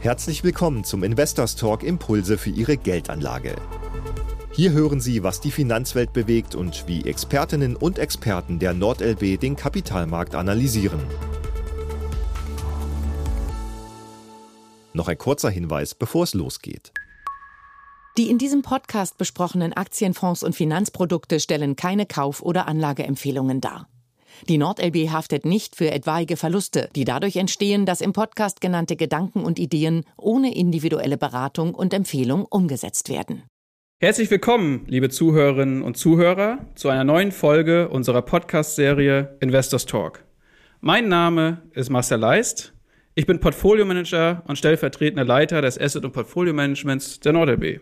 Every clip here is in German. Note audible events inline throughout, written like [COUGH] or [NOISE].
Herzlich willkommen zum Investors Talk Impulse für Ihre Geldanlage. Hier hören Sie, was die Finanzwelt bewegt und wie Expertinnen und Experten der NordLB den Kapitalmarkt analysieren. Noch ein kurzer Hinweis, bevor es losgeht. Die in diesem Podcast besprochenen Aktienfonds und Finanzprodukte stellen keine Kauf- oder Anlageempfehlungen dar. Die NordLB haftet nicht für etwaige Verluste, die dadurch entstehen, dass im Podcast genannte Gedanken und Ideen ohne individuelle Beratung und Empfehlung umgesetzt werden. Herzlich willkommen, liebe Zuhörerinnen und Zuhörer, zu einer neuen Folge unserer Podcast-Serie Investors Talk. Mein Name ist Marcel Leist. Ich bin Portfolio-Manager und stellvertretender Leiter des Asset- und Portfolio-Managements der NordLB.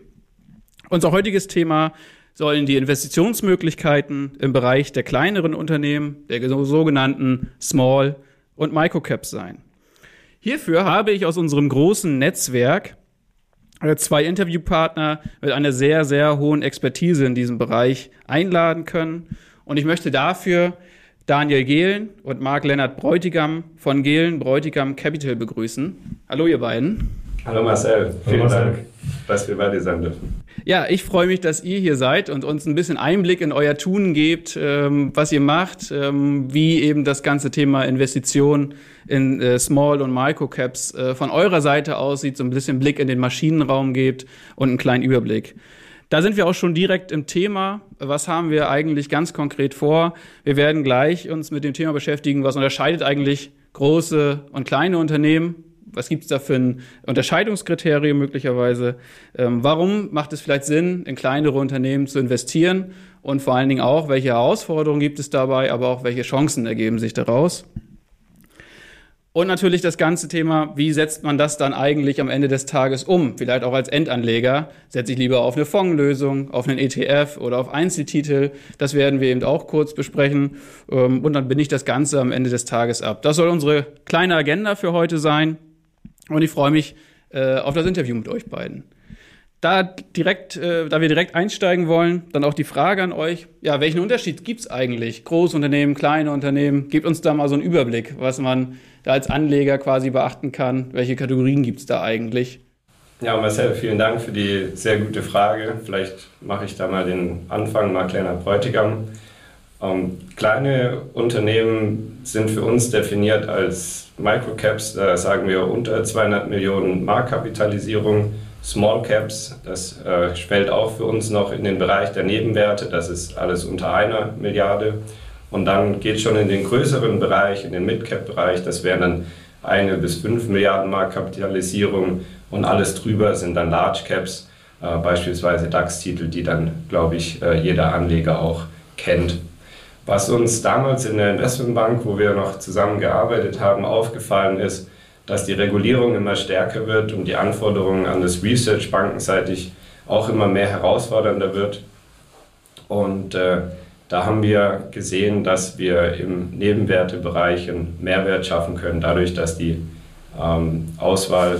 Unser heutiges Thema sollen die Investitionsmöglichkeiten im Bereich der kleineren Unternehmen, der sogenannten Small- und Microcaps sein. Hierfür habe ich aus unserem großen Netzwerk äh, zwei Interviewpartner mit einer sehr, sehr hohen Expertise in diesem Bereich einladen können. Und ich möchte dafür Daniel Gehlen und Marc-Lennart Bräutigam von Gehlen Bräutigam Capital begrüßen. Hallo, ihr beiden. Hallo Marcel, vielen Hallo Marcel. Dank, dass wir bei dir sein dürfen. Ja, ich freue mich, dass ihr hier seid und uns ein bisschen Einblick in euer Tun gebt, ähm, was ihr macht, ähm, wie eben das ganze Thema Investition in äh, Small- und Microcaps äh, von eurer Seite aussieht, so ein bisschen Blick in den Maschinenraum gebt und einen kleinen Überblick. Da sind wir auch schon direkt im Thema. Was haben wir eigentlich ganz konkret vor? Wir werden gleich uns mit dem Thema beschäftigen, was unterscheidet eigentlich große und kleine Unternehmen was gibt es da für ein Unterscheidungskriterium möglicherweise? Ähm, warum macht es vielleicht Sinn, in kleinere Unternehmen zu investieren? Und vor allen Dingen auch, welche Herausforderungen gibt es dabei, aber auch welche Chancen ergeben sich daraus? Und natürlich das ganze Thema, wie setzt man das dann eigentlich am Ende des Tages um? Vielleicht auch als Endanleger. Setze ich lieber auf eine Fondslösung, auf einen ETF oder auf Einzeltitel? Das werden wir eben auch kurz besprechen. Ähm, und dann bin ich das Ganze am Ende des Tages ab. Das soll unsere kleine Agenda für heute sein. Und ich freue mich äh, auf das Interview mit euch beiden. Da, direkt, äh, da wir direkt einsteigen wollen, dann auch die Frage an euch, ja, welchen Unterschied gibt es eigentlich? Großunternehmen, kleine Unternehmen? Gebt uns da mal so einen Überblick, was man da als Anleger quasi beachten kann. Welche Kategorien gibt es da eigentlich? Ja, Marcel, vielen Dank für die sehr gute Frage. Vielleicht mache ich da mal den Anfang, mal kleiner Bräutigam. Ähm, kleine Unternehmen sind für uns definiert als Microcaps, da sagen wir unter 200 Millionen Marktkapitalisierung. Small Caps, das äh, fällt auch für uns noch in den Bereich der Nebenwerte, das ist alles unter einer Milliarde. Und dann geht es schon in den größeren Bereich, in den Mid-Cap-Bereich, das wären dann eine bis fünf Milliarden Marktkapitalisierung und alles drüber sind dann Large Caps, äh, beispielsweise DAX-Titel, die dann, glaube ich, äh, jeder Anleger auch kennt. Was uns damals in der Investmentbank, wo wir noch zusammengearbeitet haben, aufgefallen ist, dass die Regulierung immer stärker wird und die Anforderungen an das Research bankenseitig auch immer mehr herausfordernder wird. Und äh, da haben wir gesehen, dass wir im Nebenwertebereich einen Mehrwert schaffen können, dadurch, dass die ähm, Auswahl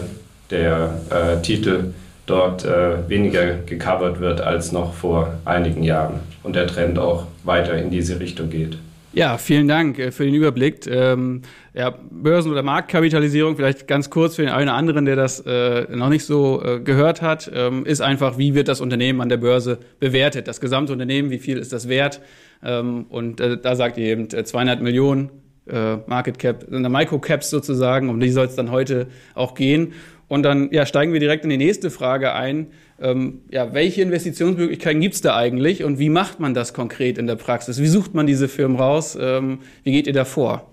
der äh, Titel dort äh, weniger gecovert wird als noch vor einigen Jahren und der Trend auch weiter in diese Richtung geht. Ja, vielen Dank äh, für den Überblick. Ähm, ja, Börsen- oder Marktkapitalisierung, vielleicht ganz kurz für den einen oder anderen, der das äh, noch nicht so äh, gehört hat, ähm, ist einfach, wie wird das Unternehmen an der Börse bewertet? Das gesamte Unternehmen, wie viel ist das wert? Ähm, und äh, da sagt ihr eben 200 äh, Millionen äh, Market Cap, Microcaps sozusagen, um die soll es dann heute auch gehen. Und dann ja, steigen wir direkt in die nächste Frage ein. Ähm, ja, welche Investitionsmöglichkeiten gibt es da eigentlich und wie macht man das konkret in der Praxis? Wie sucht man diese Firmen raus? Ähm, wie geht ihr da vor?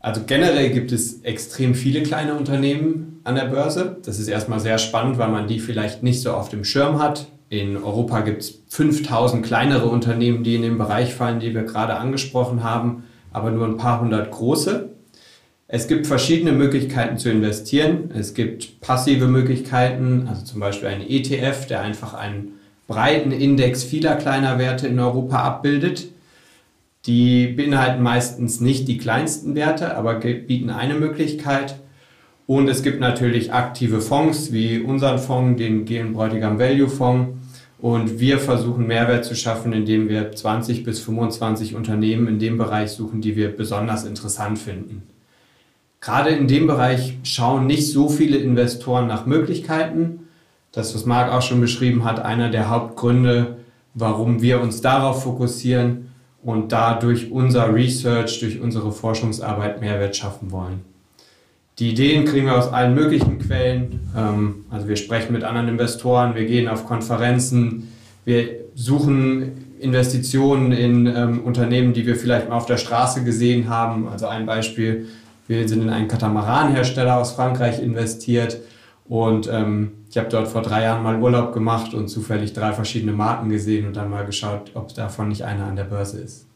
Also generell gibt es extrem viele kleine Unternehmen an der Börse. Das ist erstmal sehr spannend, weil man die vielleicht nicht so auf dem Schirm hat. In Europa gibt es 5000 kleinere Unternehmen, die in den Bereich fallen, die wir gerade angesprochen haben, aber nur ein paar hundert große. Es gibt verschiedene Möglichkeiten zu investieren. Es gibt passive Möglichkeiten, also zum Beispiel ein ETF, der einfach einen breiten Index vieler kleiner Werte in Europa abbildet. Die beinhalten meistens nicht die kleinsten Werte, aber bieten eine Möglichkeit. Und es gibt natürlich aktive Fonds wie unseren Fonds, den Gehlenbräutigam Value Fonds. Und wir versuchen Mehrwert zu schaffen, indem wir 20 bis 25 Unternehmen in dem Bereich suchen, die wir besonders interessant finden. gerade in dem Bereich schauen nicht so viele Investoren nach Möglichkeiten. Das, was Marc auch schon beschrieben hat, einer der Hauptgründe, warum wir uns darauf fokussieren und dadurch unser Research, durch unsere Forschungsarbeit Mehrwert schaffen wollen. Die Ideen kriegen wir aus allen möglichen Quellen. Ähm, also wir sprechen mit anderen Investoren, wir gehen auf Konferenzen, wir suchen Investitionen in ähm, Unternehmen, die wir vielleicht mal auf der Straße gesehen haben. Also ein Beispiel, wir sind in einen Katamaranhersteller aus Frankreich investiert und ähm, ich habe dort vor drei Jahren mal Urlaub gemacht und zufällig drei verschiedene Marken gesehen und dann mal geschaut, ob davon nicht einer an der Börse ist.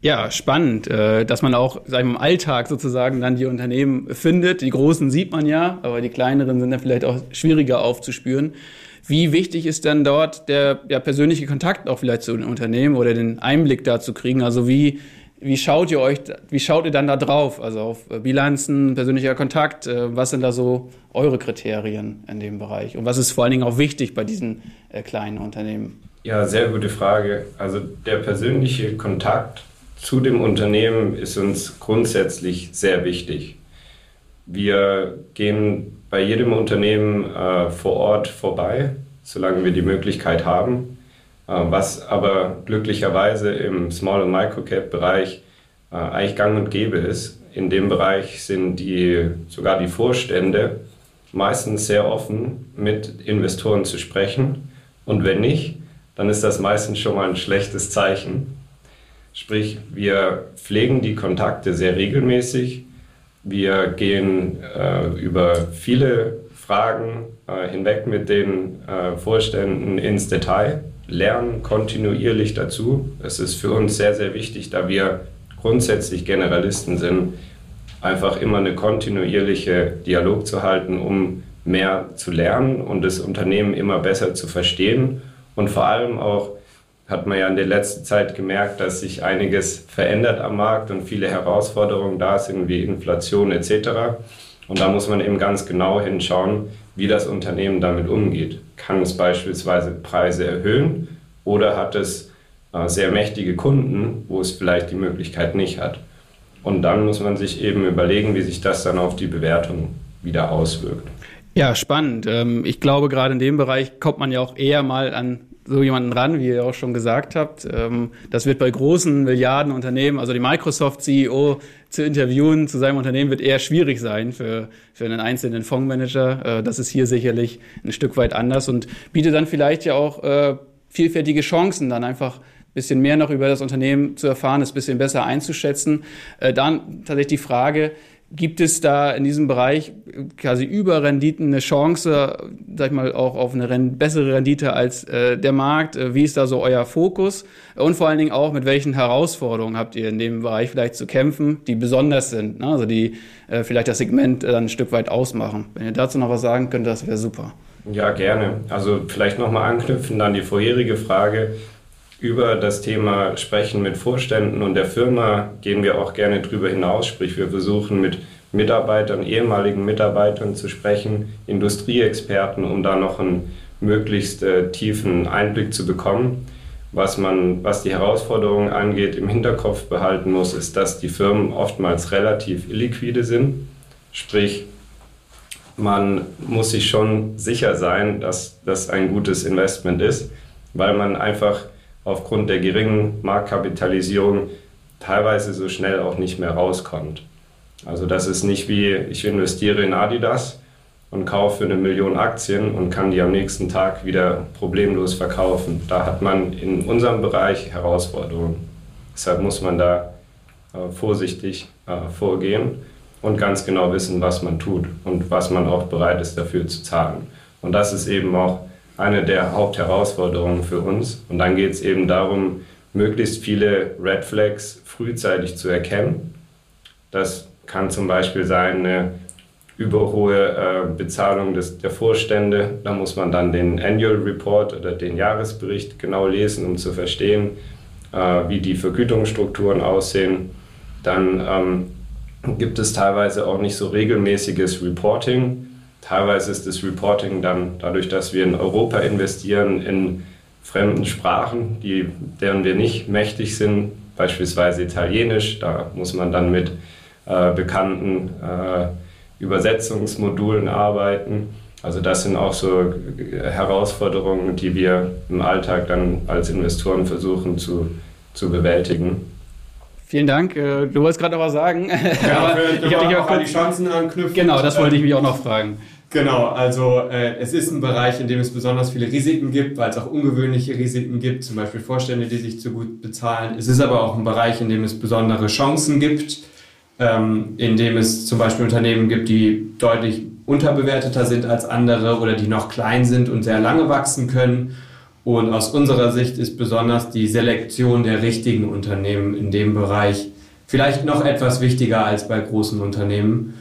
Ja, spannend, äh, dass man auch sag ich mal, im Alltag sozusagen dann die Unternehmen findet. Die großen sieht man ja, aber die kleineren sind dann vielleicht auch schwieriger aufzuspüren. Wie wichtig ist dann dort der, der persönliche Kontakt auch vielleicht zu den Unternehmen oder den Einblick da zu kriegen? Also wie, wie schaut ihr euch, wie schaut ihr dann da drauf? Also auf Bilanzen, persönlicher Kontakt, äh, was sind da so eure Kriterien in dem Bereich? Und was ist vor allen Dingen auch wichtig bei diesen äh, kleinen Unternehmen? Ja, sehr gute Frage. Also der persönliche Kontakt zu dem Unternehmen ist uns grundsätzlich sehr wichtig. Wir gehen bei jedem Unternehmen äh, vor Ort vorbei, solange wir die Möglichkeit haben. Äh, was aber glücklicherweise im Small- und Microcap-Bereich äh, eigentlich gang und gäbe ist. In dem Bereich sind die, sogar die Vorstände meistens sehr offen, mit Investoren zu sprechen. Und wenn nicht, dann ist das meistens schon mal ein schlechtes Zeichen. Sprich, wir pflegen die Kontakte sehr regelmäßig. Wir gehen äh, über viele Fragen äh, hinweg mit den äh, Vorständen ins Detail, lernen kontinuierlich dazu. Es ist für uns sehr, sehr wichtig, da wir grundsätzlich Generalisten sind, einfach immer eine kontinuierliche Dialog zu halten, um mehr zu lernen und das Unternehmen immer besser zu verstehen und vor allem auch hat man ja in der letzten Zeit gemerkt, dass sich einiges verändert am Markt und viele Herausforderungen da sind, wie Inflation etc. Und da muss man eben ganz genau hinschauen, wie das Unternehmen damit umgeht. Kann es beispielsweise Preise erhöhen oder hat es äh, sehr mächtige Kunden, wo es vielleicht die Möglichkeit nicht hat? Und dann muss man sich eben überlegen, wie sich das dann auf die Bewertung wieder auswirkt. Ja, spannend. Ähm, ich glaube, gerade in dem Bereich kommt man ja auch eher mal an so jemanden ran, wie ihr auch schon gesagt habt. Ähm, das wird bei großen Milliardenunternehmen, also die Microsoft-CEO zu interviewen zu seinem Unternehmen, wird eher schwierig sein für, für einen einzelnen Fondsmanager. Äh, das ist hier sicherlich ein Stück weit anders und bietet dann vielleicht ja auch äh, vielfältige Chancen, dann einfach bisschen mehr noch über das Unternehmen zu erfahren, es bisschen besser einzuschätzen. Äh, dann tatsächlich die Frage, Gibt es da in diesem Bereich quasi über Renditen eine Chance, sag ich mal, auch auf eine bessere Rendite als äh, der Markt? Äh, wie ist da so euer Fokus? Und vor allen Dingen auch, mit welchen Herausforderungen habt ihr in dem Bereich vielleicht zu kämpfen, die besonders sind, ne? also die äh, vielleicht das Segment dann ein Stück weit ausmachen? Wenn ihr dazu noch was sagen könnt, das wäre super. Ja, gerne. Also vielleicht nochmal anknüpfen an die vorherige Frage. Über das Thema Sprechen mit Vorständen und der Firma gehen wir auch gerne drüber hinaus. Sprich, wir versuchen mit Mitarbeitern, ehemaligen Mitarbeitern zu sprechen, Industrieexperten, um da noch einen möglichst äh, tiefen Einblick zu bekommen. Was man, was die Herausforderungen angeht, im Hinterkopf behalten muss, ist, dass die Firmen oftmals relativ illiquide sind. Sprich, man muss sich schon sicher sein, dass das ein gutes Investment ist, weil man einfach aufgrund der geringen Marktkapitalisierung teilweise so schnell auch nicht mehr rauskommt. Also das ist nicht wie, ich investiere in Adidas und kaufe eine Million Aktien und kann die am nächsten Tag wieder problemlos verkaufen. Da hat man in unserem Bereich Herausforderungen. Deshalb muss man da äh, vorsichtig äh, vorgehen und ganz genau wissen, was man tut und was man auch bereit ist dafür zu zahlen. Und das ist eben auch eine der Hauptherausforderungen für uns. Und dann geht es eben darum, möglichst viele Red Flags frühzeitig zu erkennen. Das kann zum Beispiel sein eine überhohe äh, Bezahlung des, der Vorstände. Da muss man dann den Annual Report oder den Jahresbericht genau lesen, um zu verstehen, äh, wie die Vergütungsstrukturen aussehen. Dann ähm, gibt es teilweise auch nicht so regelmäßiges Reporting. Teilweise ist das Reporting dann dadurch, dass wir in Europa investieren, in fremden Sprachen, die, deren wir nicht mächtig sind, beispielsweise Italienisch. Da muss man dann mit äh, bekannten äh, Übersetzungsmodulen arbeiten. Also das sind auch so Herausforderungen, die wir im Alltag dann als Investoren versuchen zu, zu bewältigen. Vielen Dank. Äh, du wolltest gerade noch was sagen. Ja, [LAUGHS] Aber ich habe dich auch an die Chancen anknüpfen. Genau, das wollte ich mich auch noch fragen. Genau, also äh, es ist ein Bereich, in dem es besonders viele Risiken gibt, weil es auch ungewöhnliche Risiken gibt, zum Beispiel Vorstände, die sich zu gut bezahlen. Es ist aber auch ein Bereich, in dem es besondere Chancen gibt, ähm, in dem es zum Beispiel Unternehmen gibt, die deutlich unterbewerteter sind als andere oder die noch klein sind und sehr lange wachsen können. Und aus unserer Sicht ist besonders die Selektion der richtigen Unternehmen in dem Bereich vielleicht noch etwas wichtiger als bei großen Unternehmen.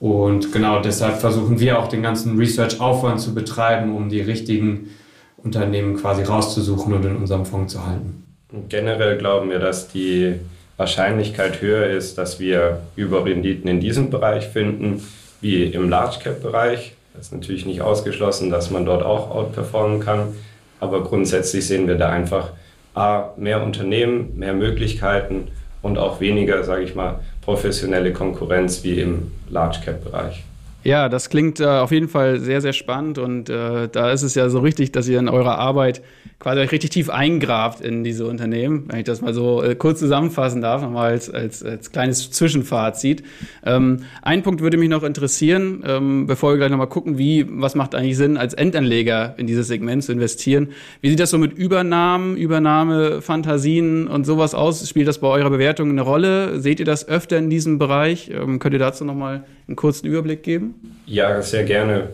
Und genau deshalb versuchen wir auch den ganzen Research-Aufwand zu betreiben, um die richtigen Unternehmen quasi rauszusuchen und in unserem Fonds zu halten. Generell glauben wir, dass die Wahrscheinlichkeit höher ist, dass wir Überrenditen in diesem Bereich finden, wie im Large Cap Bereich. Es ist natürlich nicht ausgeschlossen, dass man dort auch outperformen kann. Aber grundsätzlich sehen wir da einfach A, mehr Unternehmen, mehr Möglichkeiten und auch weniger, sage ich mal, professionelle Konkurrenz wie im Large Cap Bereich. Ja, das klingt äh, auf jeden Fall sehr, sehr spannend und äh, da ist es ja so richtig, dass ihr in eurer Arbeit quasi euch richtig tief eingrabt in diese Unternehmen, wenn ich das mal so äh, kurz zusammenfassen darf, nochmal als, als, als kleines Zwischenfazit. Ähm, ein Punkt würde mich noch interessieren, ähm, bevor wir gleich nochmal gucken, wie, was macht eigentlich Sinn, als Endanleger in dieses Segment zu investieren. Wie sieht das so mit Übernahmen, Übernahmefantasien und sowas aus? Spielt das bei eurer Bewertung eine Rolle? Seht ihr das öfter in diesem Bereich? Ähm, könnt ihr dazu nochmal einen kurzen Überblick geben? Ja, sehr gerne.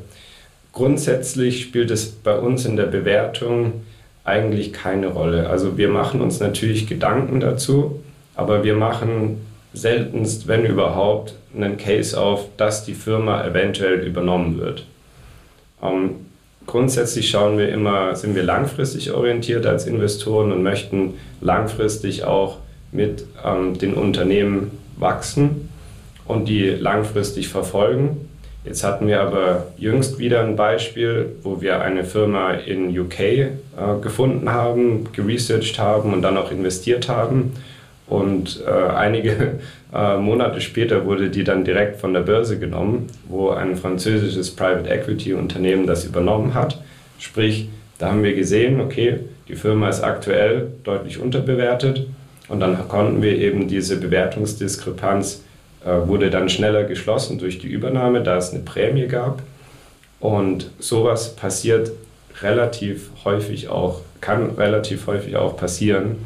Grundsätzlich spielt es bei uns in der Bewertung eigentlich keine Rolle. Also wir machen uns natürlich Gedanken dazu, aber wir machen seltenst, wenn überhaupt, einen Case auf, dass die Firma eventuell übernommen wird. Ähm, grundsätzlich schauen wir immer, sind wir langfristig orientiert als Investoren und möchten langfristig auch mit ähm, den Unternehmen wachsen und die langfristig verfolgen. Jetzt hatten wir aber jüngst wieder ein Beispiel, wo wir eine Firma in UK äh, gefunden haben, geresearched haben und dann auch investiert haben. Und äh, einige [LAUGHS] äh, Monate später wurde die dann direkt von der Börse genommen, wo ein französisches Private Equity Unternehmen das übernommen hat. Sprich, da haben wir gesehen, okay, die Firma ist aktuell deutlich unterbewertet und dann konnten wir eben diese Bewertungsdiskrepanz wurde dann schneller geschlossen durch die Übernahme, da es eine Prämie gab. Und sowas passiert relativ häufig auch, kann relativ häufig auch passieren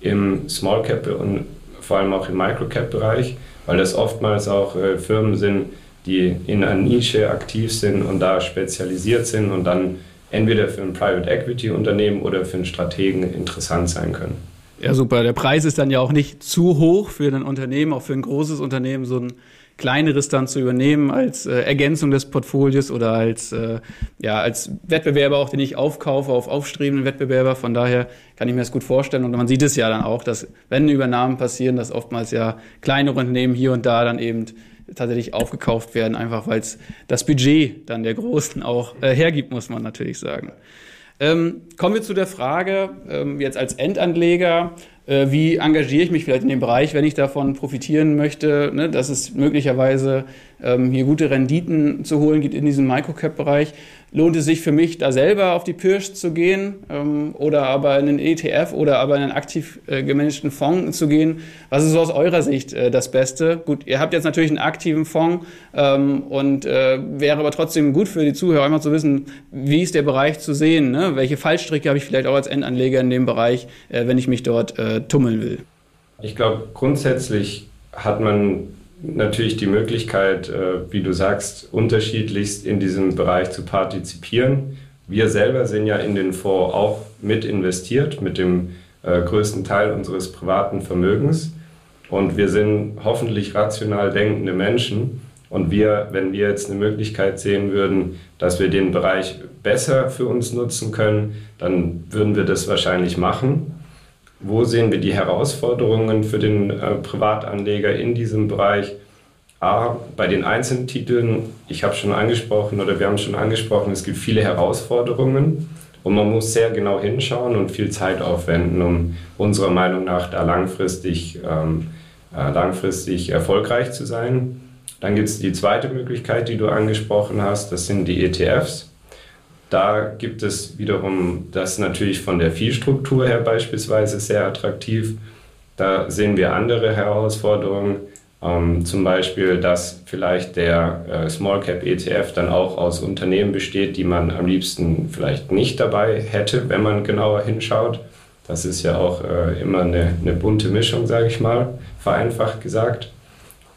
im Small Cap und vor allem auch im Micro Cap Bereich, weil das oftmals auch äh, Firmen sind, die in einer Nische aktiv sind und da spezialisiert sind und dann entweder für ein Private Equity Unternehmen oder für einen Strategen interessant sein können. Ja, super. Der Preis ist dann ja auch nicht zu hoch für ein Unternehmen, auch für ein großes Unternehmen, so ein kleineres dann zu übernehmen als äh, Ergänzung des Portfolios oder als, äh, ja, als Wettbewerber auch, den ich aufkaufe auf aufstrebenden Wettbewerber. Von daher kann ich mir das gut vorstellen. Und man sieht es ja dann auch, dass wenn Übernahmen passieren, dass oftmals ja kleinere Unternehmen hier und da dann eben tatsächlich aufgekauft werden, einfach weil es das Budget dann der Großen auch äh, hergibt, muss man natürlich sagen. Ähm, kommen wir zu der Frage, ähm, jetzt als Endanleger, äh, wie engagiere ich mich vielleicht in dem Bereich, wenn ich davon profitieren möchte, ne, dass es möglicherweise ähm, hier gute Renditen zu holen gibt in diesem Microcap-Bereich. Lohnt es sich für mich, da selber auf die Pirsch zu gehen ähm, oder aber in einen ETF oder aber in einen aktiv äh, gemanagten Fonds zu gehen? Was ist so aus eurer Sicht äh, das Beste? Gut, ihr habt jetzt natürlich einen aktiven Fonds ähm, und äh, wäre aber trotzdem gut für die Zuhörer einmal zu wissen, wie ist der Bereich zu sehen? Ne? Welche Fallstricke habe ich vielleicht auch als Endanleger in dem Bereich, äh, wenn ich mich dort äh, tummeln will? Ich glaube, grundsätzlich hat man natürlich die Möglichkeit, äh, wie du sagst, unterschiedlichst in diesem Bereich zu partizipieren. Wir selber sind ja in den Fonds auch mit investiert, mit dem äh, größten Teil unseres privaten Vermögens. Und wir sind hoffentlich rational denkende Menschen. Und wir, wenn wir jetzt eine Möglichkeit sehen würden, dass wir den Bereich besser für uns nutzen können, dann würden wir das wahrscheinlich machen. Wo sehen wir die Herausforderungen für den äh, Privatanleger in diesem Bereich? A, bei den einzelnen Titeln, ich habe schon angesprochen oder wir haben schon angesprochen, es gibt viele Herausforderungen und man muss sehr genau hinschauen und viel Zeit aufwenden, um unserer Meinung nach da langfristig ähm, äh, langfristig erfolgreich zu sein. Dann gibt es die zweite Möglichkeit, die du angesprochen hast, das sind die ETFs. Da gibt es wiederum das natürlich von der Viehstruktur her beispielsweise sehr attraktiv. Da sehen wir andere Herausforderungen, ähm, zum Beispiel, dass vielleicht der äh, Small Cap ETF dann auch aus Unternehmen besteht, die man am liebsten vielleicht nicht dabei hätte, wenn man genauer hinschaut. Das ist ja auch äh, immer eine, eine bunte Mischung, sage ich mal, vereinfacht gesagt.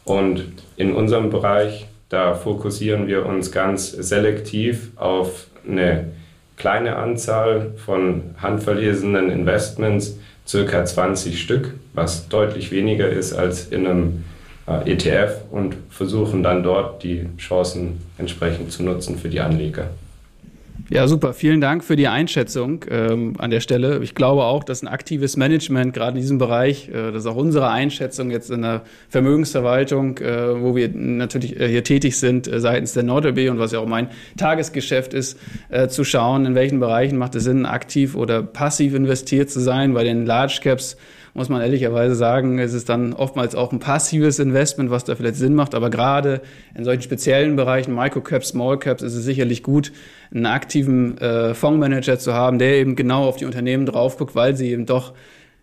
Und in unserem Bereich, da fokussieren wir uns ganz selektiv auf eine kleine Anzahl von handverlesenen Investments, circa 20 Stück, was deutlich weniger ist als in einem äh, ETF und versuchen dann dort die Chancen entsprechend zu nutzen für die Anleger. Ja, super. Vielen Dank für die Einschätzung ähm, an der Stelle. Ich glaube auch, dass ein aktives Management gerade in diesem Bereich, äh, das ist auch unsere Einschätzung jetzt in der Vermögensverwaltung, äh, wo wir natürlich äh, hier tätig sind äh, seitens der NordLB und was ja auch mein Tagesgeschäft ist, äh, zu schauen, in welchen Bereichen macht es Sinn, aktiv oder passiv investiert zu sein. Bei den Large Caps muss man ehrlicherweise sagen, es ist dann oftmals auch ein passives Investment, was da vielleicht Sinn macht. Aber gerade in solchen speziellen Bereichen, Microcaps, Smallcaps, ist es sicherlich gut, einen aktiven äh, Fondsmanager zu haben, der eben genau auf die Unternehmen drauf guckt, weil sie eben doch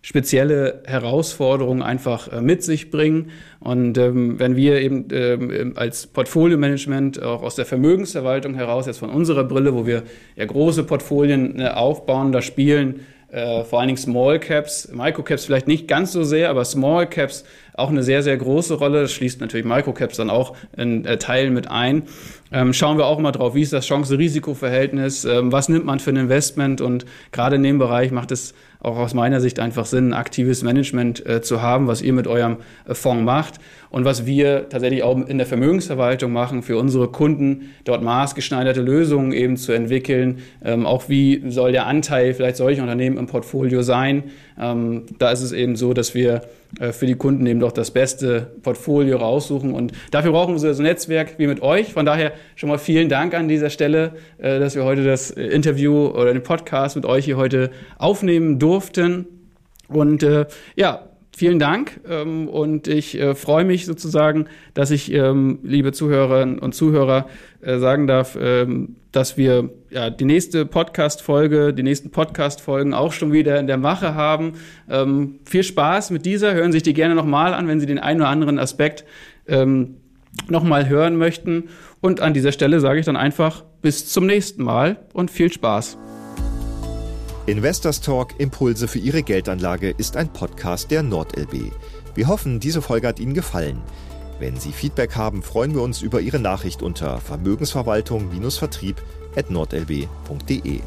spezielle Herausforderungen einfach äh, mit sich bringen. Und ähm, wenn wir eben ähm, als Portfolio-Management auch aus der Vermögensverwaltung heraus, jetzt von unserer Brille, wo wir ja große Portfolien äh, aufbauen, da spielen äh, vor allen Dingen Small Caps, Micro Caps vielleicht nicht ganz so sehr, aber Small Caps auch eine sehr, sehr große Rolle. Das schließt natürlich Micro Caps dann auch in äh, Teilen mit ein. Ähm, schauen wir auch immer drauf, wie ist das Chance-Risiko-Verhältnis, ähm, was nimmt man für ein Investment und gerade in dem Bereich macht es auch aus meiner Sicht einfach Sinn, aktives Management äh, zu haben, was ihr mit eurem äh, Fonds macht und was wir tatsächlich auch in der Vermögensverwaltung machen, für unsere Kunden dort maßgeschneiderte Lösungen eben zu entwickeln. Ähm, auch wie soll der Anteil vielleicht solcher Unternehmen im Portfolio sein? Ähm, da ist es eben so, dass wir für die Kunden eben doch das beste Portfolio raussuchen und dafür brauchen wir so ein Netzwerk wie mit euch. Von daher schon mal vielen Dank an dieser Stelle, äh, dass wir heute das Interview oder den Podcast mit euch hier heute aufnehmen durften. Und äh, ja, vielen Dank ähm, und ich äh, freue mich sozusagen, dass ich, ähm, liebe Zuhörerinnen und Zuhörer, äh, sagen darf, ähm, dass wir ja, die nächste Podcast-Folge, die nächsten Podcast-Folgen auch schon wieder in der Mache haben. Ähm, viel Spaß mit dieser, hören sich die gerne nochmal an, wenn Sie den einen oder anderen Aspekt ähm, nochmal hören möchten. Und an dieser Stelle sage ich dann einfach bis zum nächsten Mal und viel Spaß. Investors Talk Impulse für Ihre Geldanlage ist ein Podcast der NordLB. Wir hoffen, diese Folge hat Ihnen gefallen. Wenn Sie Feedback haben, freuen wir uns über Ihre Nachricht unter Vermögensverwaltung-vertrieb at nordlb.de.